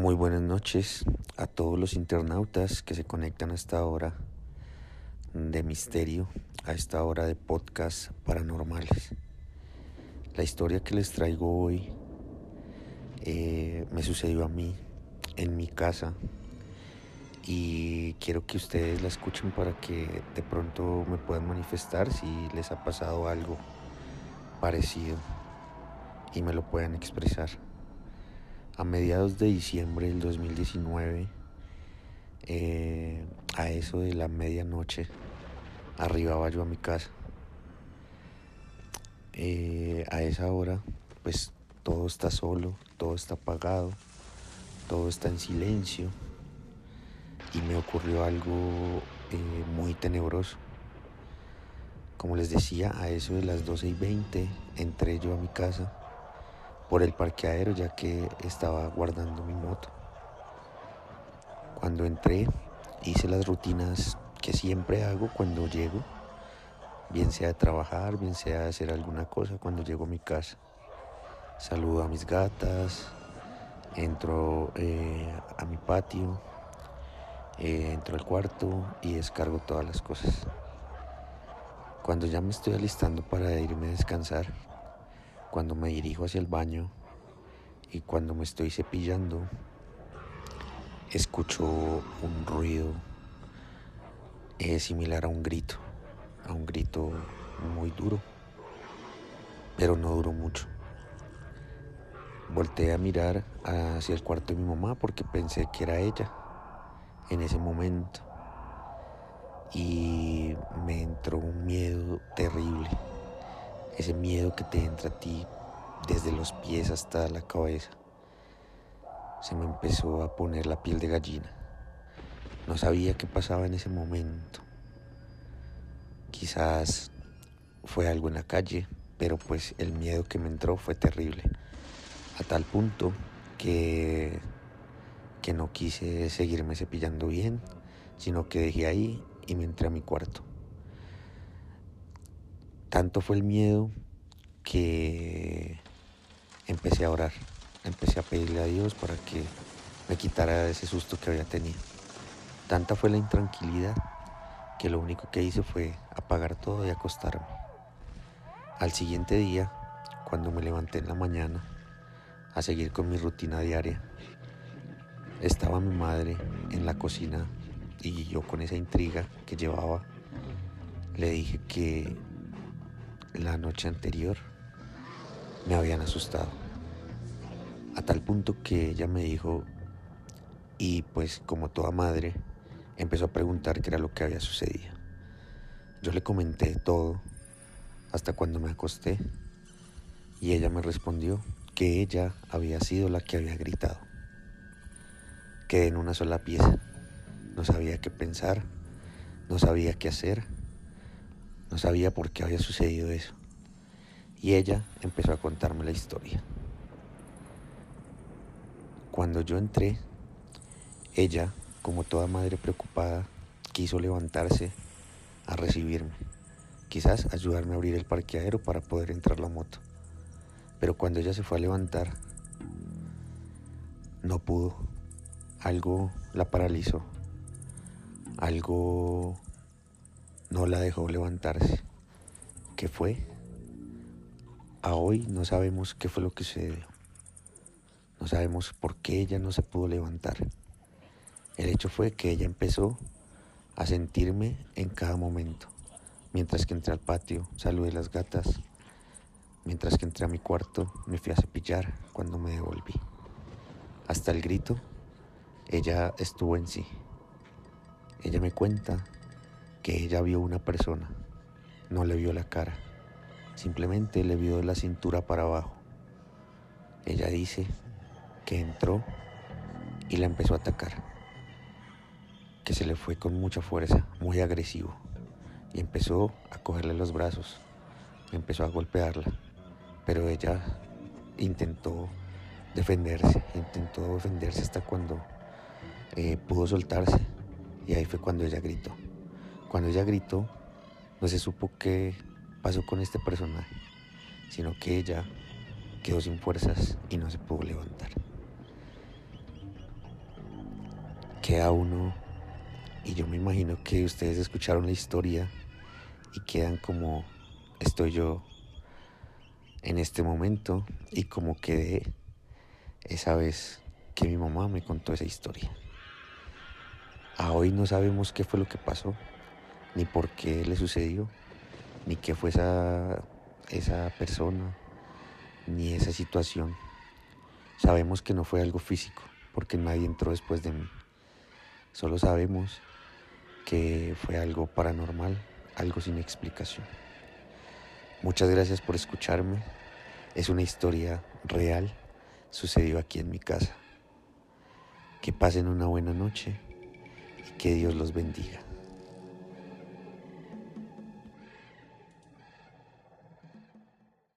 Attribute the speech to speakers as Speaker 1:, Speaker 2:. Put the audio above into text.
Speaker 1: Muy buenas noches a todos los internautas que se conectan a esta hora de misterio, a esta hora de podcast paranormales. La historia que les traigo hoy eh, me sucedió a mí en mi casa y quiero que ustedes la escuchen para que de pronto me puedan manifestar si les ha pasado algo parecido y me lo puedan expresar. A mediados de diciembre del 2019, eh, a eso de la medianoche, arribaba yo a mi casa. Eh, a esa hora, pues todo está solo, todo está apagado, todo está en silencio y me ocurrió algo eh, muy tenebroso. Como les decía, a eso de las 12 y 20 entré yo a mi casa por el parqueadero ya que estaba guardando mi moto. Cuando entré hice las rutinas que siempre hago cuando llego, bien sea de trabajar, bien sea de hacer alguna cosa cuando llego a mi casa. Saludo a mis gatas, entro eh, a mi patio, eh, entro al cuarto y descargo todas las cosas. Cuando ya me estoy alistando para irme a descansar, cuando me dirijo hacia el baño y cuando me estoy cepillando, escucho un ruido eh, similar a un grito, a un grito muy duro, pero no duró mucho. Volté a mirar hacia el cuarto de mi mamá porque pensé que era ella en ese momento y me entró un miedo terrible, ese miedo que te entra a ti desde los pies hasta la cabeza. Se me empezó a poner la piel de gallina. No sabía qué pasaba en ese momento. Quizás fue algo en la calle, pero pues el miedo que me entró fue terrible. A tal punto que que no quise seguirme cepillando bien, sino que dejé ahí y me entré a mi cuarto. Tanto fue el miedo que empecé a orar, empecé a pedirle a Dios para que me quitara ese susto que había tenido. Tanta fue la intranquilidad que lo único que hice fue apagar todo y acostarme. Al siguiente día, cuando me levanté en la mañana a seguir con mi rutina diaria, estaba mi madre en la cocina y yo con esa intriga que llevaba le dije que la noche anterior me habían asustado. A tal punto que ella me dijo, y pues como toda madre, empezó a preguntar qué era lo que había sucedido. Yo le comenté todo hasta cuando me acosté y ella me respondió que ella había sido la que había gritado. Quedé en una sola pieza. No sabía qué pensar, no sabía qué hacer, no sabía por qué había sucedido eso. Y ella empezó a contarme la historia. Cuando yo entré, ella, como toda madre preocupada, quiso levantarse a recibirme, quizás ayudarme a abrir el parqueadero para poder entrar la moto. Pero cuando ella se fue a levantar, no pudo algo la paralizó, algo no la dejó levantarse. ¿Qué fue? A hoy no sabemos qué fue lo que sucedió. No sabemos por qué ella no se pudo levantar. El hecho fue que ella empezó a sentirme en cada momento. Mientras que entré al patio, saludé las gatas. Mientras que entré a mi cuarto, me fui a cepillar cuando me devolví. Hasta el grito ella estuvo en sí. Ella me cuenta ella vio una persona, no le vio la cara, simplemente le vio de la cintura para abajo. Ella dice que entró y la empezó a atacar, que se le fue con mucha fuerza, muy agresivo, y empezó a cogerle los brazos, empezó a golpearla, pero ella intentó defenderse, intentó defenderse hasta cuando eh, pudo soltarse y ahí fue cuando ella gritó. Cuando ella gritó, no se supo qué pasó con este personaje, sino que ella quedó sin fuerzas y no se pudo levantar. queda uno, y yo me imagino que ustedes escucharon la historia y quedan como estoy yo en este momento y como quedé esa vez que mi mamá me contó esa historia. A hoy no sabemos qué fue lo que pasó, ni por qué le sucedió, ni qué fue esa, esa persona, ni esa situación. Sabemos que no fue algo físico, porque nadie entró después de mí. Solo sabemos que fue algo paranormal, algo sin explicación. Muchas gracias por escucharme. Es una historia real, sucedió aquí en mi casa. Que pasen una buena noche y que Dios los bendiga.